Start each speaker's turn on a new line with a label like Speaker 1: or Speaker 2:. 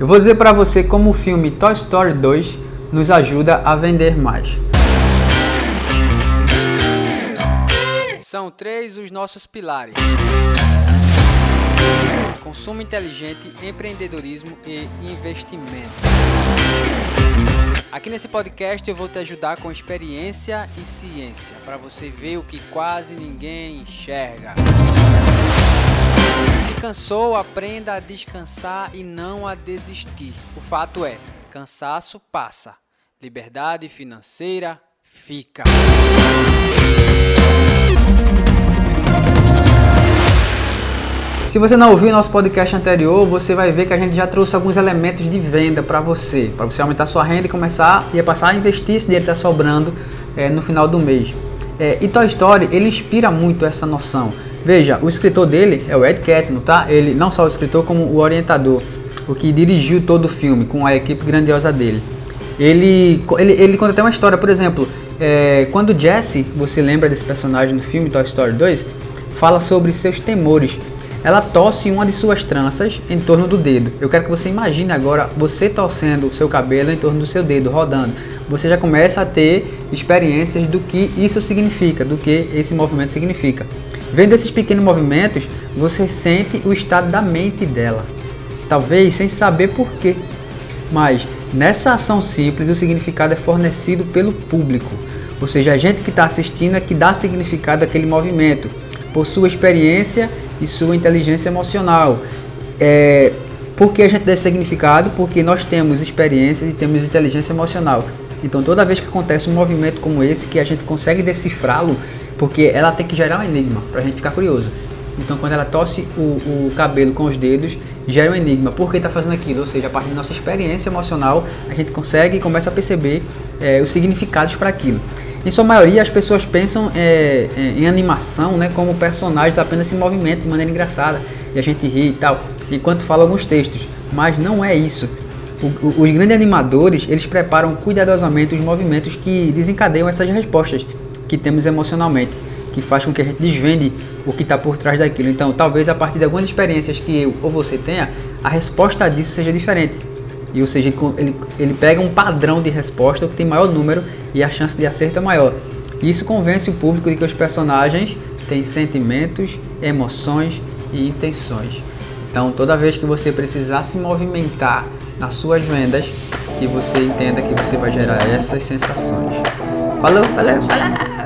Speaker 1: Eu vou dizer para você como o filme Toy Story 2 nos ajuda a vender mais. São três os nossos pilares: consumo inteligente, empreendedorismo e investimento. Aqui nesse podcast eu vou te ajudar com experiência e ciência para você ver o que quase ninguém enxerga cansou, aprenda a descansar e não a desistir. O fato é, cansaço passa, liberdade financeira fica. Se você não ouviu nosso podcast anterior, você vai ver que a gente já trouxe alguns elementos de venda para você, para você aumentar sua renda e começar e passar a investir esse dinheiro que está sobrando é, no final do mês. É, e Toy Story ele inspira muito essa noção. Veja, o escritor dele é o Ed Catmull, tá? Ele não só o escritor como o orientador, o que dirigiu todo o filme com a equipe grandiosa dele. Ele, ele, ele conta até uma história, por exemplo, é, quando Jesse, você lembra desse personagem no filme Toy Story 2, fala sobre seus temores. Ela tosse uma de suas tranças em torno do dedo. Eu quero que você imagine agora você torcendo o seu cabelo em torno do seu dedo, rodando. Você já começa a ter experiências do que isso significa, do que esse movimento significa. Vendo esses pequenos movimentos, você sente o estado da mente dela. Talvez sem saber porquê. Mas nessa ação simples, o significado é fornecido pelo público. Ou seja, a gente que está assistindo é que dá significado àquele movimento, por sua experiência e sua inteligência emocional. É, por que a gente dá esse significado? Porque nós temos experiências e temos inteligência emocional. Então, toda vez que acontece um movimento como esse, que a gente consegue decifrá-lo, porque ela tem que gerar um enigma para a gente ficar curioso. Então, quando ela tosse o, o, cabelo com os dedos, gera um enigma. Por que está fazendo aquilo? Ou seja, a partir da nossa experiência emocional, a gente consegue e começa a perceber é, os significados para aquilo. Em sua maioria, as pessoas pensam é, é, em animação né, como personagens apenas se movimentam de maneira engraçada e a gente ri e tal, enquanto fala alguns textos. Mas não é isso. O, o, os grandes animadores, eles preparam cuidadosamente os movimentos que desencadeiam essas respostas que temos emocionalmente, que faz com que a gente desvende o que está por trás daquilo. Então, talvez a partir de algumas experiências que eu ou você tenha, a resposta disso seja diferente. E ou seja, ele, ele pega um padrão de resposta que tem maior número e a chance de acerto é maior. Isso convence o público de que os personagens têm sentimentos, emoções e intenções. Então, toda vez que você precisar se movimentar nas suas vendas, que você entenda que você vai gerar essas sensações. Falou, falou, falou!